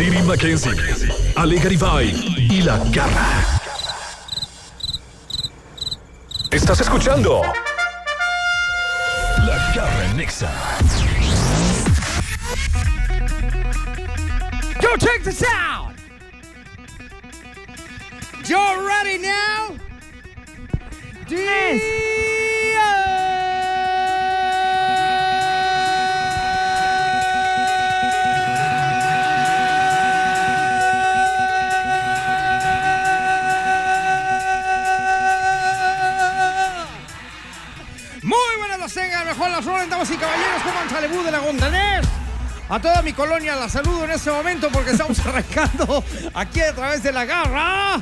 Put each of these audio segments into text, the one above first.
Siri Mackenzie, Ale Garibay y La Garra. ¿Estás escuchando? La Garra en Nexa. Yo, check this out. You ready now? Muy rolen, damas y caballeros, como de la Gondanés. A toda mi colonia la saludo en este momento porque estamos arrancando aquí a través de la garra.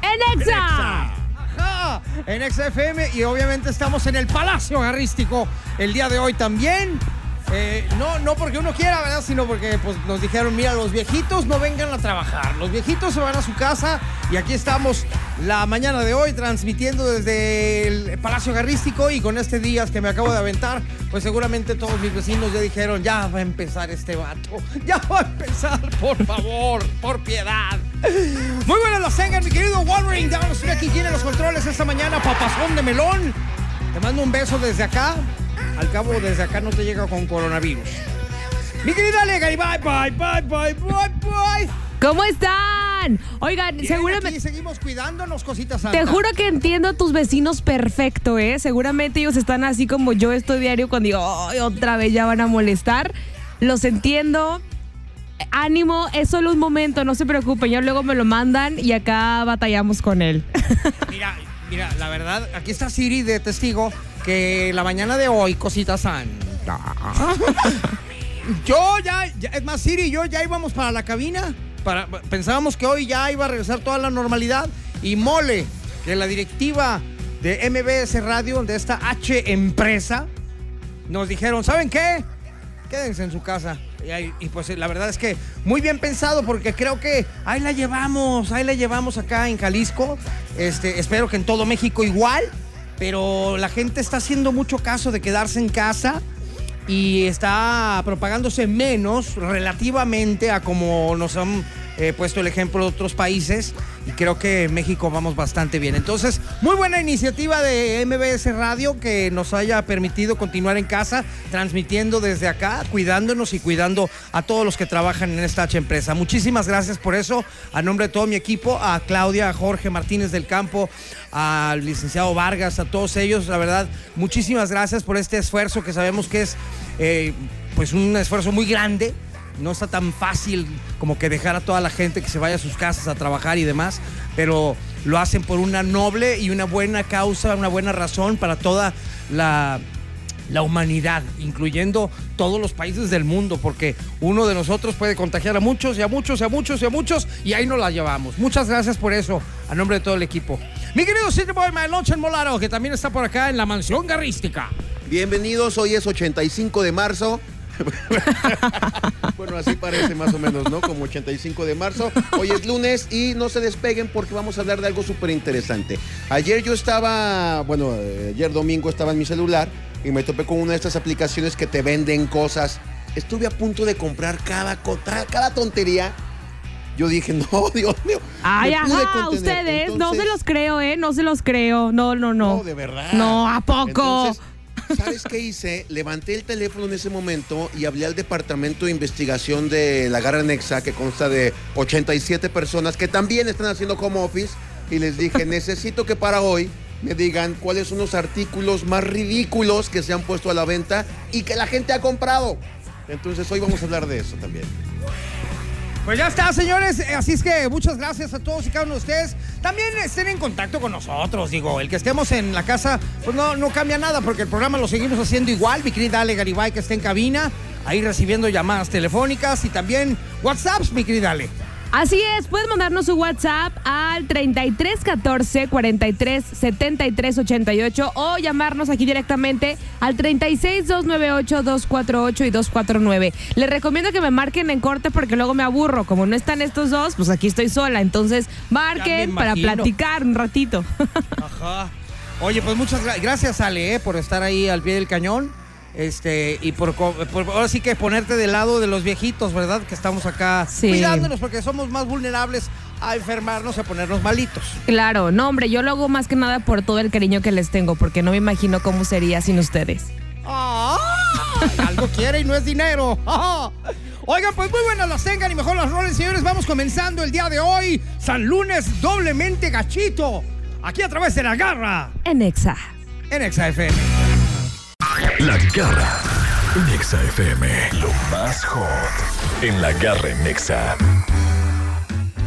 ¡En Exa! Ajá, en XFM y obviamente estamos en el Palacio Garrístico el día de hoy también. Eh, no, no porque uno quiera, ¿verdad? Sino porque pues, nos dijeron, mira, los viejitos no vengan a trabajar. Los viejitos se van a su casa y aquí estamos la mañana de hoy transmitiendo desde el Palacio Garrístico y con este día que me acabo de aventar, pues seguramente todos mis vecinos ya dijeron, ya va a empezar este vato. Ya va a empezar, por favor, por piedad. Muy buenas las tengan, mi querido Wolverine. Dámonos estoy aquí tiene los controles esta mañana, papazón de melón. Te mando un beso desde acá. Al cabo, desde acá no te llega con coronavirus. Mi querida Ale, bye, bye, bye, bye, bye, bye. ¿Cómo están? Oigan, Bien, seguramente. aquí seguimos cuidándonos, cositas Te juro que entiendo a tus vecinos perfecto, ¿eh? Seguramente ellos están así como yo estoy diario cuando digo, "Ay, otra vez ya van a molestar. Los entiendo. Ánimo, es solo un momento, no se preocupen. Ya luego me lo mandan y acá batallamos con él. Mira, mira, la verdad, aquí está Siri de testigo que la mañana de hoy, cositas santa. yo ya, ya- es más, Siri y yo ya íbamos para la cabina. Pensábamos que hoy ya iba a regresar toda la normalidad. Y mole, que la directiva de MBS Radio, de esta H empresa, nos dijeron, ¿saben qué? Quédense en su casa. Y, y pues la verdad es que muy bien pensado porque creo que ahí la llevamos, ahí la llevamos acá en Jalisco. Este, espero que en todo México igual, pero la gente está haciendo mucho caso de quedarse en casa y está propagándose menos relativamente a como nos han eh, puesto el ejemplo de otros países y creo que en México vamos bastante bien. Entonces, muy buena iniciativa de MBS Radio que nos haya permitido continuar en casa, transmitiendo desde acá, cuidándonos y cuidando a todos los que trabajan en esta H empresa. Muchísimas gracias por eso, a nombre de todo mi equipo, a Claudia, a Jorge Martínez del Campo, al licenciado Vargas, a todos ellos, la verdad, muchísimas gracias por este esfuerzo que sabemos que es eh, pues un esfuerzo muy grande. No está tan fácil como que dejar a toda la gente que se vaya a sus casas a trabajar y demás, pero lo hacen por una noble y una buena causa, una buena razón para toda la, la humanidad, incluyendo todos los países del mundo, porque uno de nosotros puede contagiar a muchos y a muchos y a muchos y a muchos y ahí nos la llevamos. Muchas gracias por eso, a nombre de todo el equipo. Mi querido City Boy, My Molaro, que también está por acá en la mansión garrística. Bienvenidos, hoy es 85 de marzo. bueno, así parece más o menos, ¿no? Como 85 de marzo. Hoy es lunes y no se despeguen porque vamos a hablar de algo súper interesante. Ayer yo estaba, bueno, ayer domingo estaba en mi celular y me topé con una de estas aplicaciones que te venden cosas. Estuve a punto de comprar cada, cada tontería. Yo dije, no, Dios mío. Ay, ajá, ustedes, no se los creo, ¿eh? No se los creo. No, no, no. no, de verdad. No, ¿a poco? Entonces, ¿sabes qué hice? Levanté el teléfono en ese momento y hablé al departamento de investigación de la Garra Nexa, que consta de 87 personas que también están haciendo home office, y les dije, necesito que para hoy me digan cuáles son los artículos más ridículos que se han puesto a la venta y que la gente ha comprado. Entonces hoy vamos a hablar de eso también. Pues ya está, señores. Así es que muchas gracias a todos y cada uno de ustedes. También estén en contacto con nosotros, digo. El que estemos en la casa, pues no, no cambia nada porque el programa lo seguimos haciendo igual. Mi querida Ale Garibay, que está en cabina, ahí recibiendo llamadas telefónicas y también WhatsApps, mi querida Ale. Así es, puedes mandarnos su WhatsApp al 3314 43 73 88 o llamarnos aquí directamente al 36 298 248 y 249. Les recomiendo que me marquen en corte porque luego me aburro. Como no están estos dos, pues aquí estoy sola. Entonces, marquen para platicar un ratito. Ajá. Oye, pues muchas gra- gracias, Ale, eh, por estar ahí al pie del cañón. Este, y por, ahora sí que ponerte del lado de los viejitos, ¿verdad? Que estamos acá Sí. cuidándonos porque somos más vulnerables a enfermarnos, a ponernos malitos. Claro, no, hombre, yo lo hago más que nada por todo el cariño que les tengo, porque no me imagino cómo sería sin ustedes. ¡Ah! Algo quiere y no es dinero. Oigan, pues muy buenas las tengan y mejor las rolen, señores. Vamos comenzando el día de hoy. San Lunes doblemente gachito. Aquí a través de la garra En Exa. en XFM. La Garra en Exa FM. Lo más hot en La Garra en Exa.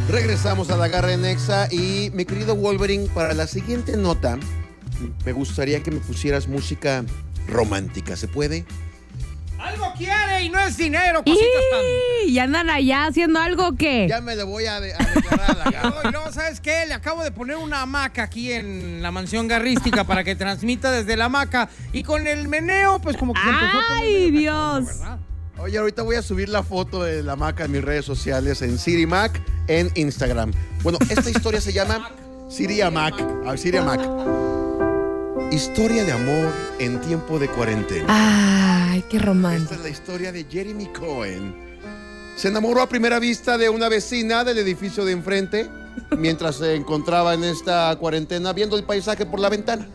Regresamos a la garra en Exa y mi querido Wolverine, para la siguiente nota, me gustaría que me pusieras música romántica. ¿Se puede? Algo quiere y no es dinero, cositas tan. ¿Y andan allá haciendo algo o qué? Ya me le voy a, de- a No, ¿sabes qué? Le acabo de poner una hamaca aquí en la mansión garrística para que transmita desde la hamaca. Y con el meneo, pues como que se empezó a poner ¡Ay, medio Dios! cachondo, ¿verdad? Oye, ahorita voy a subir la foto de la Maca en mis redes sociales, en Siri Mac, en Instagram. Bueno, esta historia se llama Siria Mac. A ver, Siria Mac. Historia de amor en tiempo de cuarentena. Ay, qué Esta romántico. es la historia de Jeremy Cohen. Se enamoró a primera vista de una vecina del edificio de enfrente mientras se encontraba en esta cuarentena viendo el paisaje por la ventana.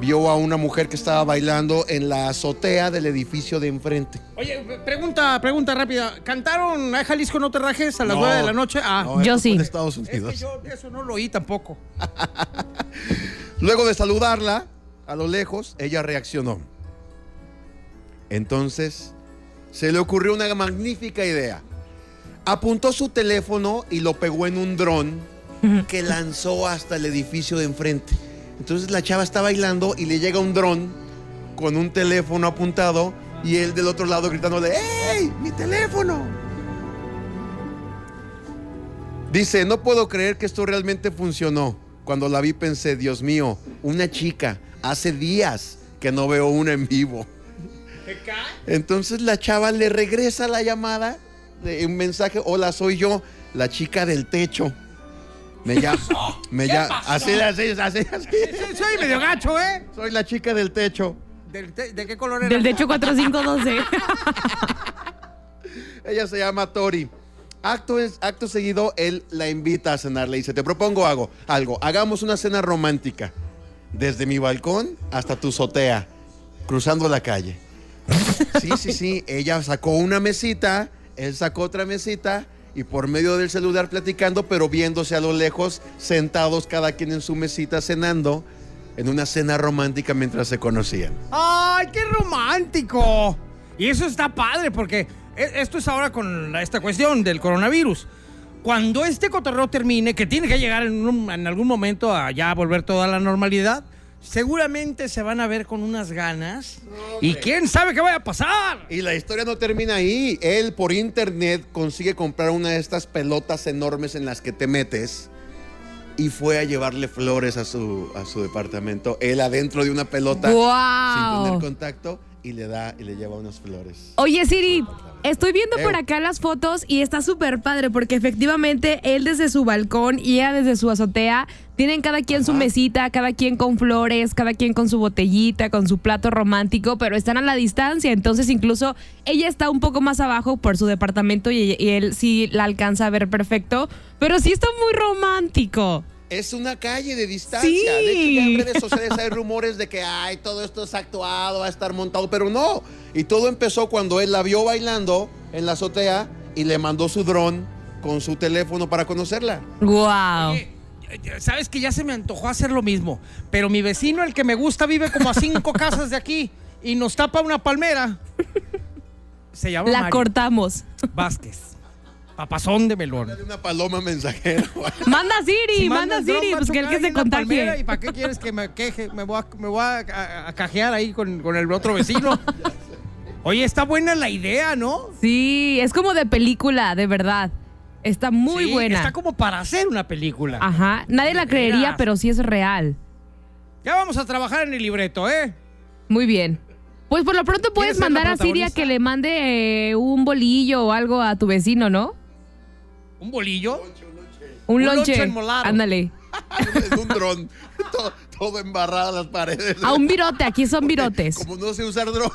Vio a una mujer que estaba bailando en la azotea del edificio de enfrente. Oye, pregunta, pregunta rápida. ¿Cantaron a Jalisco no te rajes a las No, 9 de la noche? Ah, no, Yo esto fue sí. en Estados es que Unidos. yo eso no lo oí tampoco. Luego de saludarla a lo lejos, ella reaccionó. Entonces, se le ocurrió una magnífica idea. Apuntó su teléfono y lo pegó en un dron que lanzó hasta el edificio de enfrente. Entonces la chava está bailando y le llega un dron con un teléfono apuntado y él del otro lado gritándole, ¡Ey! ¡Mi teléfono! Dice, no puedo creer que esto realmente funcionó. Cuando la vi pensé, Dios mío, una chica, hace días que no veo una en vivo. Entonces la chava le regresa la llamada, de un mensaje, hola, soy yo, la chica del techo. Me llama, me llama, así, así, así, así. Sí, Soy medio gacho, ¿eh? Soy la chica del techo. ¿Del te- ¿De qué color era? Del techo 4512. Ella se llama Tori. Acto, es, acto seguido, él la invita a cenar. Le dice, te propongo algo, algo. Hagamos una cena romántica. Desde mi balcón hasta tu azotea, cruzando la calle. Sí, sí, sí. Ella sacó una mesita, él sacó otra mesita y por medio del celular platicando, pero viéndose a lo lejos, sentados cada quien en su mesita cenando, en una cena romántica mientras se conocían. ¡Ay, qué romántico! Y eso está padre porque e- esto es ahora con esta cuestión del coronavirus. Cuando este cotorreo termine, que tiene que llegar en, en algún momento a ya volver toda la normalidad, seguramente se van a ver con unas ganas. y quién sabe qué vaya a pasar. Y la historia no termina ahí. Él por internet consigue comprar una de estas pelotas enormes en las que te metes y fue a llevarle flores a su, a su departamento. Él adentro de una pelota sin ¡Guau! tener contacto y le da y le lleva unas flores. Oye, Siri, estoy viendo por Ew. acá las fotos y está súper padre porque efectivamente él desde su balcón y ella desde su azotea tienen cada quien su mesita, cada quien con flores, cada quien con su botellita, con su plato romántico, pero están a la distancia. Entonces, incluso ella está un poco más abajo por su departamento y, y él sí la alcanza a ver perfecto, pero sí está muy romántico. Es una calle de distancia. Sí. De hecho, ya en redes sociales hay rumores de que ay, todo esto es actuado, va a estar montado, pero no. Y todo empezó cuando él la vio bailando en la azotea y le mandó su dron con su teléfono para conocerla. ¡Wow! Oye, Sabes que ya se me antojó hacer lo mismo, pero mi vecino, el que me gusta, vive como a cinco casas de aquí y nos tapa una palmera. Se llama La Mario cortamos. Vázquez. Papazón de melón. De una paloma mensajera. Manda Siri, Si manda Siri, pues que el que se ¿Y para qué quieres que me queje? Me voy a, me voy a, a- a cajear ahí con, con el otro vecino. Oye, está buena la idea, ¿no? Sí, es como de película, de verdad. Está muy Sí, buena. Está como para hacer una película. Ajá. Nadie la creería, pero sí es real. Ya vamos a trabajar en el libreto, ¿eh? Muy bien. Pues por lo pronto puedes mandar a Siria que le mande eh, un bolillo o algo a tu vecino, ¿no? ¿Un bolillo? Un, Un lonche. lonche enmolado. Ándale. en un dron, todo, todo embarrado las paredes. A un virote, aquí son virotes. Como no sé usar dron,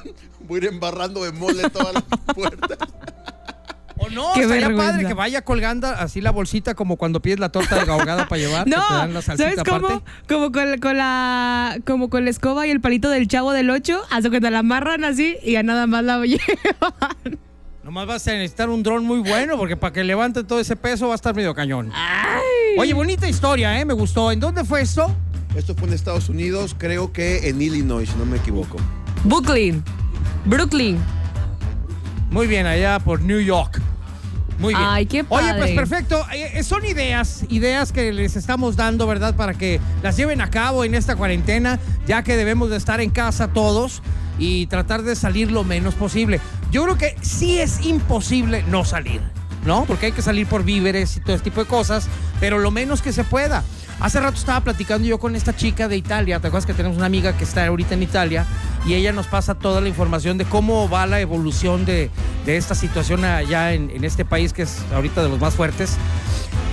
voy a ir embarrando de mole todas las puertas. ¿O no? Qué Estaría vergüenza. padre que vaya colgando así la bolsita como cuando pides la torta de ahogada para llevar. No, que te dan la salsita ¿sabes cómo? aparte. Como con, con la como con la escoba y el palito del chavo del 8, hasta que te la amarran así y ya nada más la llevan. Nomás vas a necesitar un dron muy bueno porque para que levante todo ese peso va a estar medio cañón. Oye, bonita historia, ¿eh? Me gustó. ¿En dónde fue esto? Esto fue en Estados Unidos, creo que en Illinois, si no me equivoco. Brooklyn. Brooklyn. Muy bien, allá por New York. Muy bien. Ay, qué Oye, pues padre. perfecto. Eh, eh, son ideas, ideas que les estamos dando, ¿verdad? Para que las lleven a cabo en esta cuarentena, ya que debemos de estar en casa todos y tratar de salir lo menos posible. Yo creo que sí es imposible no salir, ¿no? Porque hay que salir por víveres y todo este tipo de cosas, pero lo menos que se pueda. Hace rato estaba platicando yo con esta chica de Italia, ¿te acuerdas que tenemos una amiga que está ahorita en Italia? Y ella nos pasa toda la información de cómo va la evolución de, de esta situación allá en, en este país que es ahorita de los más fuertes.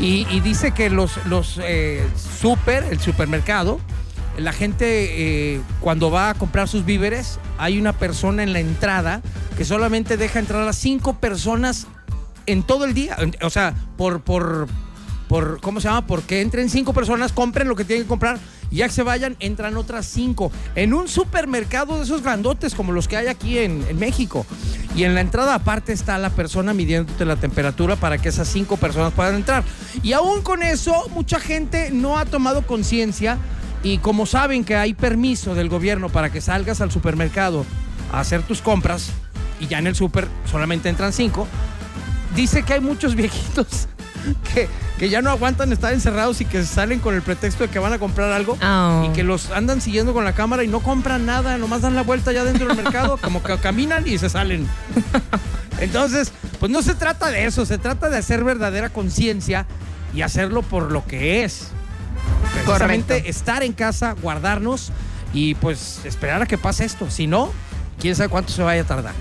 Y, y dice que los, los eh, super, el supermercado, la gente eh, cuando va a comprar sus víveres, hay una persona en la entrada que solamente deja entrar a cinco personas en todo el día. O sea, por, por, por, ¿cómo se llama? Porque entren cinco personas, compren lo que tienen que comprar y ya que se vayan, entran otras cinco. En un supermercado de esos grandotes como los que hay aquí en, en México. Y en la entrada aparte está la persona midiéndote la temperatura para que esas cinco personas puedan entrar. Y aún con eso, mucha gente no ha tomado conciencia y como saben que hay permiso del gobierno para que salgas al supermercado a hacer tus compras y ya en el super solamente entran cinco, dice que hay muchos viejitos que, que ya no aguantan estar encerrados y que salen con el pretexto de que van a comprar algo Oh. y que los andan siguiendo con la cámara y no compran nada, nomás dan la vuelta ya dentro del mercado, como que caminan y se salen. Entonces, pues no se trata de eso, se trata de hacer verdadera conciencia y hacerlo por lo que es. Precisamente Correcto. estar en casa, guardarnos y pues esperar a que pase esto. Si no, quién sabe cuánto se vaya a tardar.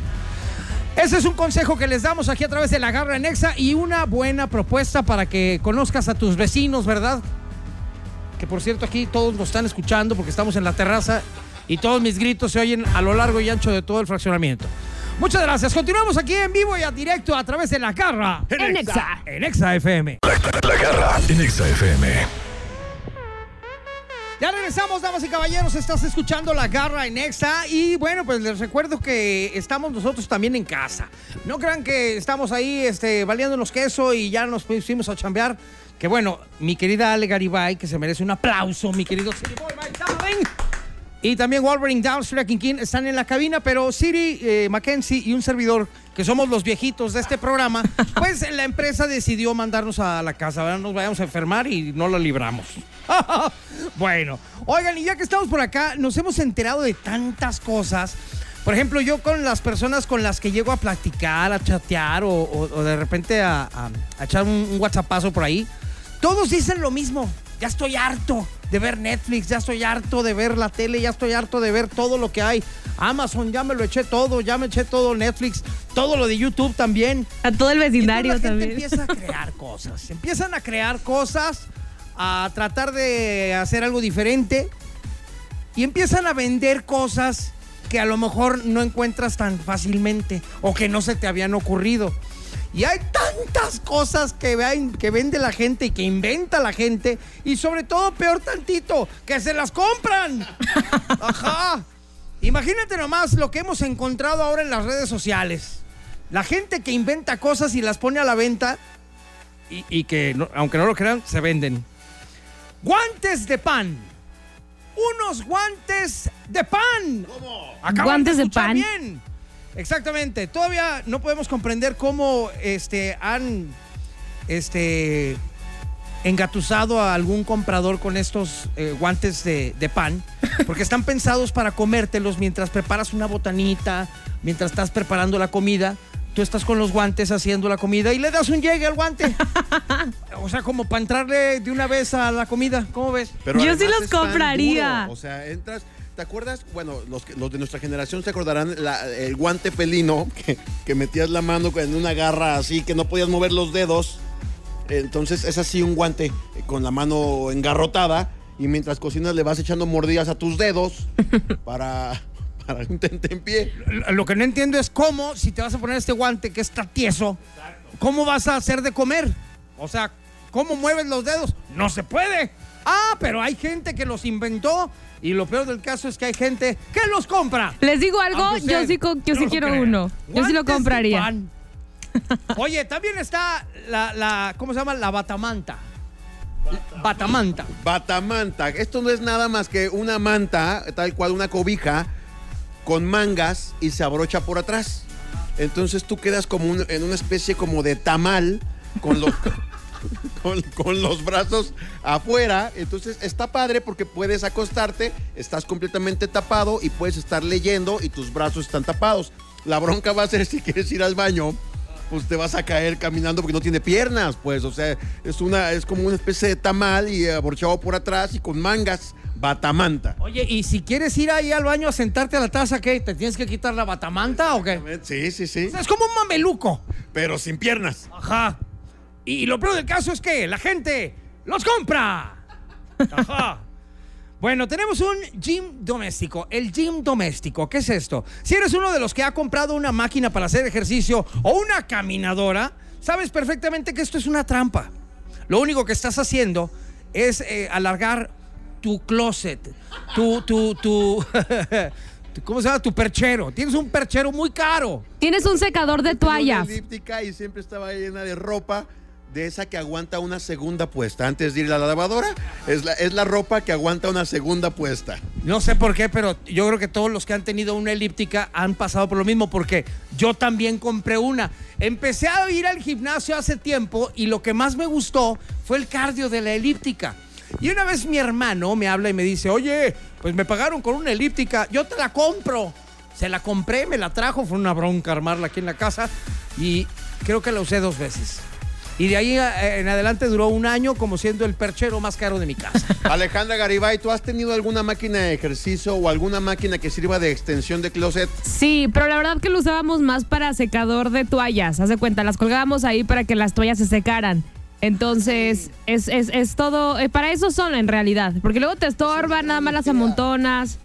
Ese es un consejo que les damos aquí a través de la Garra Nexa y una buena propuesta para que conozcas a tus vecinos, ¿verdad? Que por cierto aquí todos nos están escuchando porque estamos en la terraza y todos mis gritos se oyen a lo largo y ancho de todo el fraccionamiento. Muchas gracias. Continuamos aquí en vivo y a directo a través de la Garra En Exa. En Exa FM. La garra en Exa FM. Ya regresamos, damas y caballeros. Estás escuchando La Garra en Exa. Y bueno, pues les recuerdo que estamos nosotros también en casa. No crean que estamos ahí este, valiéndonos queso y ya nos pusimos a chambear. Que bueno, mi querida Ale Garibay, que se merece un aplauso, mi querido City Boy, my darling. Y también Wolverine Downstream King King están en la cabina, pero Siri, eh, Mackenzie y un servidor, que somos los viejitos de este programa, pues la empresa decidió mandarnos a la casa, ¿verdad? Nos vayamos a enfermar y no lo libramos. bueno, oigan, y ya que estamos por acá, nos hemos enterado de tantas cosas. Por ejemplo, yo con las personas con las que llego a platicar, a chatear o, o- o de repente a, a- a echar un, un WhatsAppazo por ahí, todos dicen lo mismo. Ya estoy harto de ver Netflix, ya estoy harto de ver la tele, ya estoy harto de ver todo lo que hay. Amazon, ya me lo eché todo, ya me eché todo Netflix, todo lo de YouTube también. A todo el vecindario entonces la gente también. empieza a crear cosas. Empiezan a crear cosas, a tratar de hacer algo diferente y empiezan a vender cosas que a lo mejor no encuentras tan fácilmente o que no se te habían ocurrido. Y hay tantas cosas que, vean- que vende la gente y que inventa la gente y sobre todo, peor tantito, que se las compran. Ajá. Imagínate nomás lo que hemos encontrado ahora en las redes sociales. La gente que inventa cosas y las pone a la venta y, y que, no- aunque no lo crean, se venden. Guantes de pan. Unos guantes de pan. Acaban Guantes de pan. Bien. Exactamente. Todavía no podemos comprender cómo este, han este, engatusado a algún comprador con estos eh, guantes de, de pan, porque están pensados para comértelos mientras preparas una botanita, mientras estás preparando la comida. tú estás con los guantes haciendo la comida y le das un llegue al guante. o sea, como para entrarle de una vez a la comida. ¿Cómo ves? Pero Yo sí los compraría. duro. O sea, entras. ¿Te acuerdas? Bueno, los, los de nuestra generación se acordarán la- el guante pelino que, que metías la mano en una garra así que no podías mover los dedos. Entonces es así un guante eh, con la mano engarrotada y mientras cocinas le vas echando mordidas a tus dedos para, para un tentempié. Lo- Lo que no entiendo es cómo, si te vas a poner este guante que está tieso, ¿cómo vas a hacer de comer? O sea, ¿cómo mueves los dedos? No se puede. Ah, pero hay gente que los inventó y lo peor del caso es que hay gente que los compra. Les digo algo, usted yo sí, yo no sí quiero uno. Yo sí lo compraría. Oye, también está la, la, ¿cómo se llama? La batamanta. Batamanta. Batamanta. Esto no es nada más que una manta, tal cual una cobija, con mangas y se abrocha por atrás. Entonces tú quedas como un- en una especie como de tamal con los, con, con los brazos afuera. Entonces está padre porque puedes acostarte, estás completamente tapado y puedes estar leyendo y tus brazos están tapados. La bronca va a ser si quieres ir al baño. Pues te vas a caer caminando porque no tiene piernas, pues, o sea, es una, es como una especie de tamal y abrochado por atrás y con mangas, batamanta. Oye, y si quieres ir ahí al baño a sentarte a la taza, ¿qué? ¿Te tienes que quitar la batamanta o qué? Sí, sí, sí, O sea, es como un mameluco. pero sin piernas. Ajá. Y lo peor del caso es que la gente los compra. Ajá. Bueno, tenemos un gym doméstico. El gym doméstico, ¿qué es esto? Si eres uno de los que ha comprado una máquina para hacer ejercicio o una caminadora, sabes perfectamente que esto es una trampa. Lo único que estás haciendo es eh, alargar tu closet, tu, tu, tu, tu- ¿cómo se llama? Tu perchero. Tienes un perchero muy caro. Tienes un secador de toallas. elíptica y siempre estaba llena de ropa de esa que aguanta una segunda puesta. Antes de ir a la lavadora, es la, es la ropa que aguanta una segunda puesta. No sé por qué, pero yo creo que todos los que han tenido una elíptica han pasado por lo mismo, porque yo también compré una. Empecé a ir al gimnasio hace tiempo y lo que más me gustó fue el cardio de la elíptica. Y una vez mi hermano me habla y me dice, oye, pues me pagaron con una elíptica, yo te la compro. Se la compré, me la trajo, fue una bronca armarla aquí en la casa y creo que la usé dos veces. Y de ahí eh, en adelante duró un año como siendo el perchero más caro de mi casa. Alejandra Garibay, ¿tú has tenido alguna máquina de ejercicio o alguna máquina que sirva de extensión de closet? Sí, pero la verdad que lo usábamos más para secador de toallas. Haz de cuenta, las colgábamos ahí para que las toallas se secaran. Entonces, es, es, es todo, eh, para eso son en realidad, porque luego te estorban, nada más las amontonas.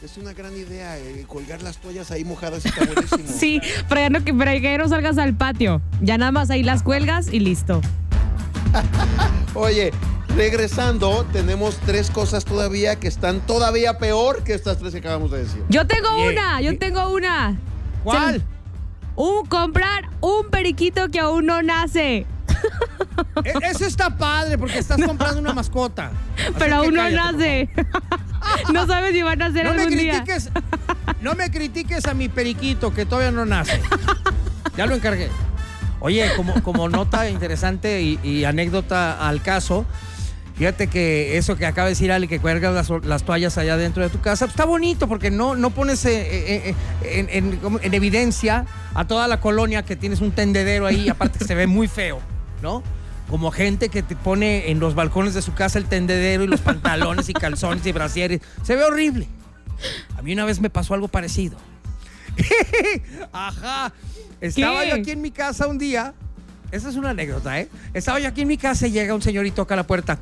Es una gran idea, eh, colgar las toallas ahí mojadas está buenísimo. Sí, para, ya no, que, para que ya no salgas al patio. Ya nada más ahí las cuelgas y listo. Oye, regresando, tenemos tres cosas todavía que están todavía peor que estas tres que acabamos de decir. Yo tengo una, yo tengo una. ¿Cuál? Un comprar un periquito que aún no nace. E- Eso está padre porque estás comprando una mascota. Así Pero aún no nace. no sabes si va a nacer. No me algún día. critiques, no me critiques a mi periquito que todavía no nace. Ya lo encargué. Oye, como, como nota interesante y, y anécdota al caso, fíjate que eso que acaba de decir Ale, que cuelgas las, las toallas allá dentro de tu casa, pues está bonito porque no, no pones eh, eh, eh, en, en evidencia a toda la colonia que tienes un tendedero ahí, aparte que se ve muy feo, ¿no? Como gente que te pone en los balcones de su casa el tendedero y los pantalones y calzones y brasieres. Se ve horrible. A mí una vez me pasó algo parecido. Ajá. Estaba ¿Qué? yo aquí en mi casa un día. Esa es una anécdota, ¿eh? Estaba yo aquí en mi casa y llega un señor y toca la puerta.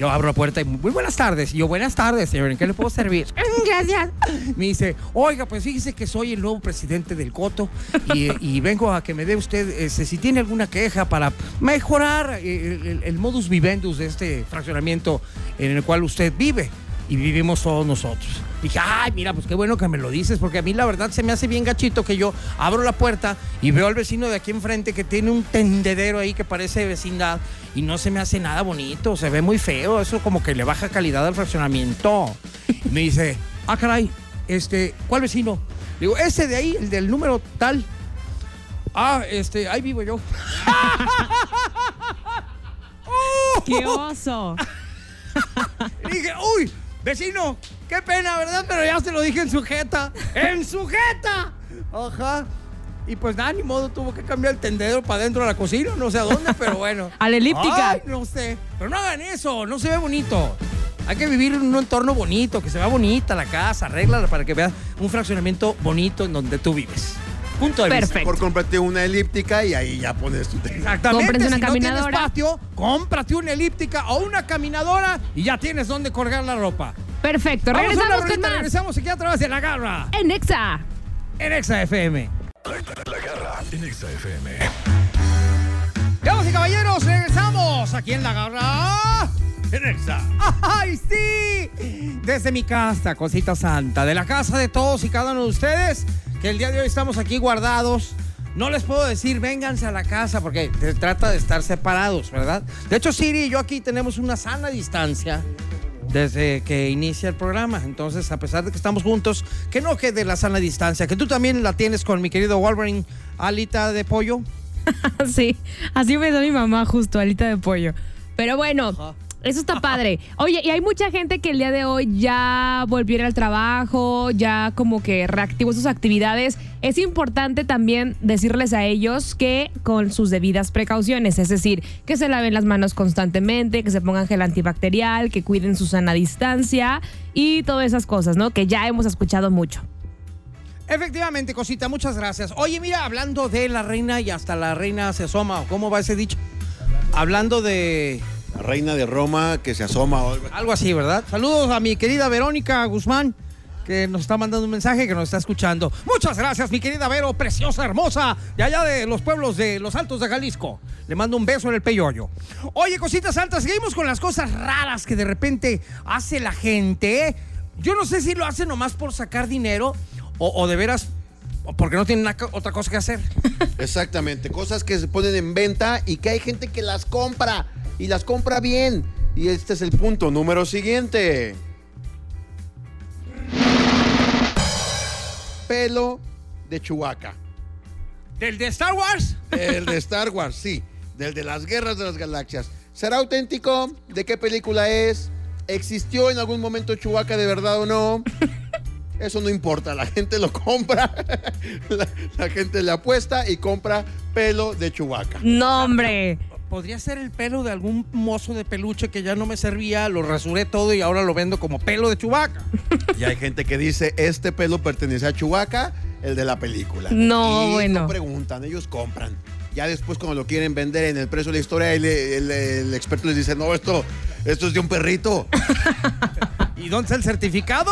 Yo abro la puerta y muy buenas tardes. Y yo, buenas tardes, señor. ¿En qué le puedo servir? Gracias. Me dice, oiga, pues fíjese que soy el nuevo presidente del Coto y, y vengo a que me dé usted, este, si tiene alguna queja para mejorar eh, el, el- el modus vivendus de este fraccionamiento en el cual usted vive y vivimos todos nosotros. Dije, ay, mira, pues qué bueno que me lo dices, porque a mí la verdad se me hace bien gachito que yo abro la puerta y veo al vecino de aquí enfrente que tiene un tendedero ahí que parece vecindad y no se me hace nada bonito, se ve muy feo, eso como que le baja calidad al fraccionamiento. Y me dice, ah, caray, este, ¿cuál vecino? Digo, ese de ahí, el del número tal. Ah, este, ahí vivo yo. ¡Qué oso! Y dije, uy, vecino, qué pena, ¿verdad? Pero ya se lo dije en sujeta. ¡En sujeta! Ajá. Y pues nada, ni modo, tuvo que cambiar el tendedero para dentro de la cocina, no sé a dónde, pero bueno. A la elíptica. Ay, no sé. Pero no hagan eso, no se ve bonito. Hay que vivir en un entorno bonito, que se vea bonita la casa, arréglala para que veas un fraccionamiento bonito en donde tú vives. Punto de vista. Perfecto. Por cómprate una elíptica y ahí ya pones tu tenis. Exactamente. Cómprense una si no caminadora. tienes patio, cómprate una elíptica o una caminadora y ya tienes donde colgar la ropa. Perfecto. Vamos a una Regresamos con más. regresamos aquí a través de la garra En Exa. en Exa FM. La, la garra en Exa FM. Damas y caballeros, regresamos aquí en la garra. En Exa. ¡Ay, sí! Desde mi casa, cosita santa, de la casa de todos y cada uno de ustedes, que el día de hoy estamos aquí guardados. No les puedo decir, vénganse a la casa, porque se trata de estar separados, ¿verdad? De hecho, Siri y yo aquí tenemos una sana distancia desde que inicia el programa. Entonces, a pesar de que estamos juntos, que no quede la sana distancia, que tú también la tienes con mi querido Wolverine, alita de pollo. Sí, así me da mi mamá justo, alita de pollo. Pero bueno, Ajá. Eso está padre. Oye, y hay mucha gente que el día de hoy ya volvió al trabajo, ya como que reactivó sus actividades. Es importante también decirles a ellos que con sus debidas precauciones, es decir, que se laven las manos constantemente, que se pongan gel antibacterial, que cuiden su sana distancia y todas esas cosas, ¿no? Que ya hemos escuchado mucho. Efectivamente, cosita, muchas gracias. Oye, mira, hablando de la reina y hasta la reina se asoma, ¿o ¿cómo va ese dicho? Hablando de La reina de Roma que se asoma. o algo. algo así, ¿verdad? Saludos a mi querida Verónica Guzmán, que nos está mandando un mensaje que nos está escuchando. Muchas gracias, mi querida Vero, preciosa, hermosa, de allá de los pueblos de los Altos de Jalisco. Le mando un beso en el peyoyo. Oye, cositas santas, seguimos con las cosas raras que de repente hace la gente. Yo no sé si lo hace nomás por sacar dinero o, o de veras porque no tienen otra cosa que hacer. Exactamente, cosas que se ponen en venta y que hay gente que las compra y las compra bien. Y este es el punto número siguiente. Pelo de Chewbacca. ¿Del de Star Wars? El de Star Wars, sí. Del de las guerras de las galaxias. ¿Será auténtico? ¿De qué película es? ¿Existió en algún momento Chewbacca de verdad o no? Eso no importa, la gente lo compra, la, la gente le apuesta y compra pelo de Chewbacca. No, hombre. Podría ser el pelo de algún mozo de peluche que ya no me servía, lo rasuré todo y ahora lo vendo como pelo de chubaca. Y hay gente que dice, este pelo pertenece a Chewbacca, el de la película. No, y bueno. no preguntan, ellos compran. Ya después cuando lo quieren vender en el precio de la historia, el, el- el experto les dice, no, esto, esto es de un perrito. ¿Y dónde está el certificado?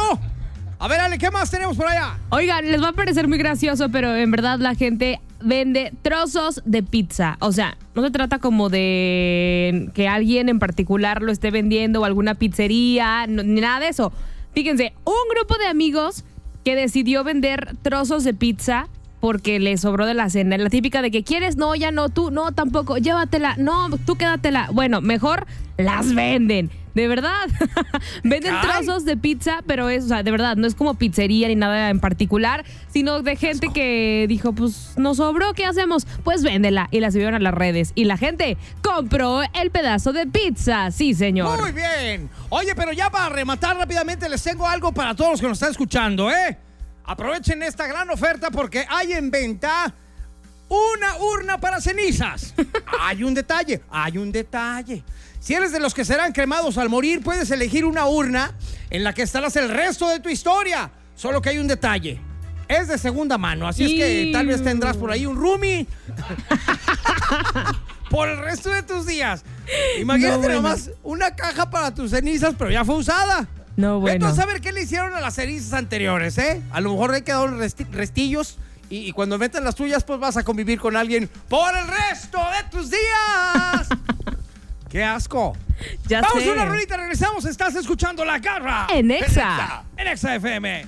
A ver, Ale, ¿qué más tenemos por allá? Oigan, les va a parecer muy gracioso, pero en verdad la gente vende trozos de pizza. O sea, no se trata como de que alguien en particular lo esté vendiendo o alguna pizzería, ni nada de eso. Fíjense, un grupo de amigos que decidió vender trozos de pizza porque le sobró de la cena. La típica de que quieres, no, ya no, tú, no, tampoco, llévatela, no, tú quédatela. Bueno, mejor las venden. De verdad. Venden trozos de pizza, pero es, o sea, de verdad, no es como pizzería ni nada en particular, sino de gente que dijo, pues nos sobró, ¿qué hacemos? Pues véndela. Y la subieron a las redes. Y la gente compró el pedazo de pizza. Sí, señor. Muy bien. Oye, pero ya para rematar rápidamente les tengo algo para todos los que nos están escuchando, ¿eh? Aprovechen esta gran oferta porque hay en venta una urna para cenizas. hay un detalle, hay un detalle. Si eres de los que serán cremados al morir, puedes elegir una urna en la que estarás el resto de tu historia. Solo que hay un detalle. Es de segunda mano, así es que tal vez tendrás por ahí un roomie por el resto de tus días. Imagínate No, bueno. nomás una caja para tus cenizas, pero ya fue usada. No, bueno. Entonces, a ver qué le hicieron a las cenizas anteriores, ¿eh? A lo mejor le quedaron resti- restillos y, y cuando metan las tuyas, pues vas a convivir con alguien por el resto de tus días. ¡Qué asco! Ya Vamos sé. a una rolita, regresamos. Estás escuchando La Garra. En Exa. En Exa FM.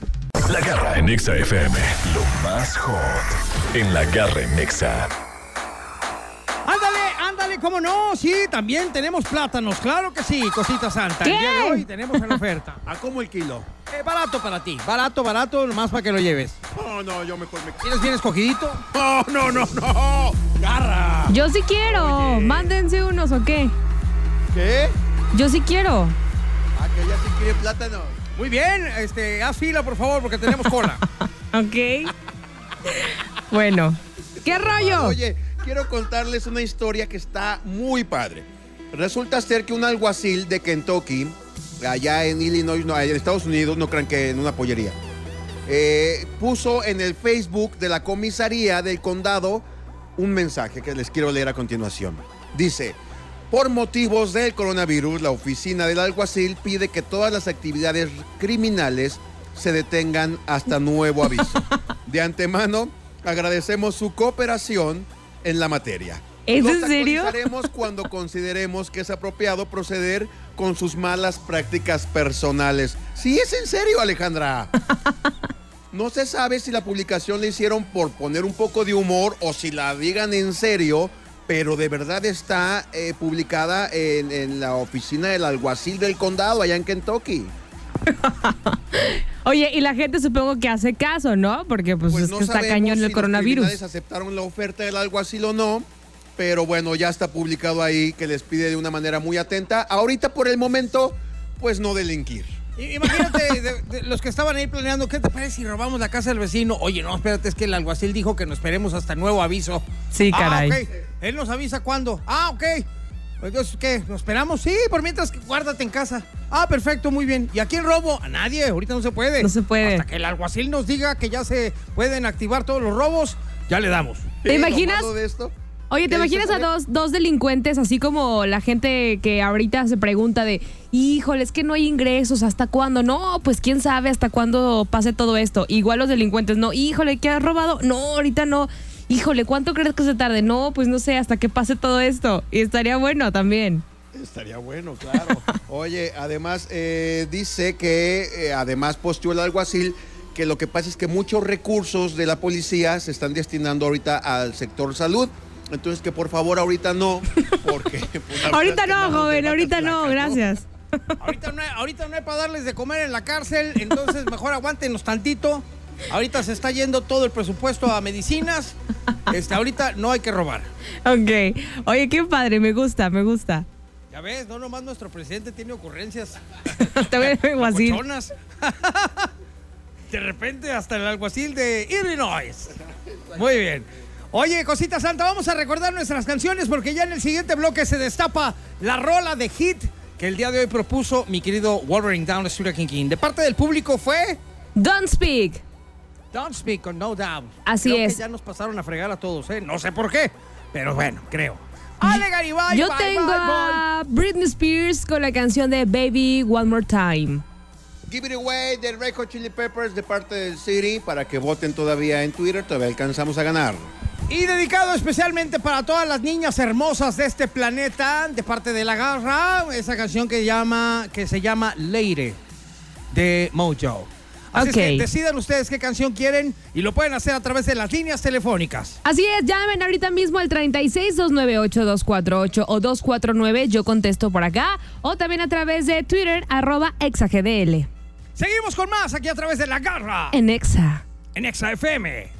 La garra en Exa FM. Lo más hot en la garra en Exa. Ándale, ándale, ¿cómo no? Sí, también tenemos plátanos, claro que sí, cosita santa. El día de hoy tenemos en oferta. ¿A cómo el kilo? Eh, barato para ti, barato, barato, nomás para que lo lleves. No, no, yo mejor me... ¿Tienes bien escogidito? No, no, no, no. Garra. Yo sí quiero. Oye. Mándense unos, ¿o qué? ¿Qué? Yo sí quiero. Ah, que ya sí quiere plátano. Muy bien, este, haz fila, por favor, porque tenemos cola. Ok. Bueno, ¿qué rollo? Oye, quiero contarles una historia que está muy padre. Resulta ser que un alguacil de Kentucky, allá en Illinois, no, en Estados Unidos, no crean que en una pollería, eh, puso en el Facebook de la comisaría del condado un mensaje que les quiero leer a continuación. Dice, por motivos del coronavirus, la oficina del alguacil pide que todas las actividades criminales se detengan hasta nuevo aviso. De antemano, agradecemos su cooperación en la materia. ¿Es Los en serio? cuando consideremos que es apropiado proceder con sus malas prácticas personales. Sí, es en serio, Alejandra. No se sabe si la publicación la hicieron por poner un poco de humor o si la digan en serio, pero de verdad está eh, publicada en, en la oficina del alguacil del condado allá en Kentucky. Oye, y la gente supongo que hace caso, ¿no? Porque pues, es no que está cañón si el coronavirus. aceptaron la oferta del alguacil o no, pero bueno, ya está publicado ahí que les pide de una manera muy atenta. Ahorita por el momento, pues no delinquir. Imagínate de- de los que estaban ahí planeando, ¿qué te parece si robamos la casa del vecino? Oye, no, espérate, es que el alguacil dijo que nos esperemos hasta nuevo aviso. Sí, caray. Ah, ok. Él nos avisa cuándo. Ah, ok. Entonces, ¿qué? ¿Nos esperamos? Sí, por mientras, guárdate en casa. Ah, perfecto, muy bien. ¿Y a quién robo? A nadie, ahorita no se puede. No se puede. Hasta que el alguacil nos diga que ya se pueden activar todos los robos, ya le damos. ¿Te imaginas? de esto? Oye, ¿te ¿Qué imaginas a dos, dos delincuentes, así como la gente que ahorita se pregunta de, híjole, es que no hay ingresos, ¿hasta cuándo? No, pues quién sabe hasta cuándo pase todo esto. Igual los delincuentes, no, híjole, ¿qué has robado? No, ahorita no. Híjole, ¿cuánto crees que se tarde? No, pues no sé, hasta que pase todo esto. Y estaría bueno también. Estaría bueno, claro. Oye, además eh, dice que eh, además posteó el alguacil que lo que pasa es que muchos recursos de la policía se están destinando ahorita al sector salud. Entonces que por favor ahorita no, porque... pues, ahorita no, joven, ahorita no, flacas, ¿no? gracias. Ahorita no, hay, ahorita no hay para darles de comer en la cárcel, entonces mejor aguántenos tantito. Ahorita se está yendo todo el presupuesto a medicinas. Este, ahorita no hay que robar. Ok. Oye, qué padre, me gusta, me gusta. Ya ves, no nomás nuestro presidente tiene ocurrencias Te voy a alguacil. cochonas. De repente hasta el alguacil de Illinois. Muy bien. Oye, cosita santa, vamos a recordar nuestras canciones porque ya en el siguiente bloque se destapa la rola de hit que el día de hoy propuso mi querido Wolverine Down Street King King. De parte del público fue Don't speak. Don't Speak on No Doubt. Así Creo es. Que ya nos pasaron a fregar a todos, ¿eh? No sé por qué, pero bueno, creo. Ale Garibay, Yo bye, tengo bye, a Britney Spears con la canción de Baby One More Time. Give It Away de Red Hot Chili Peppers de parte del City para que voten todavía en Twitter, todavía alcanzamos a ganar. Y dedicado especialmente para todas las niñas hermosas de este planeta, de parte de la garra, esa canción que, llama, que se llama Lady de Mojo. Así es que decidan ustedes qué canción quieren y lo pueden hacer a través de las líneas telefónicas. Así es, llamen ahorita mismo al 36-298-248 o 249, yo contesto por acá, o también a través de Twitter, arroba exagdl. Seguimos con más aquí a través de la garra En Exa. en Exa FM.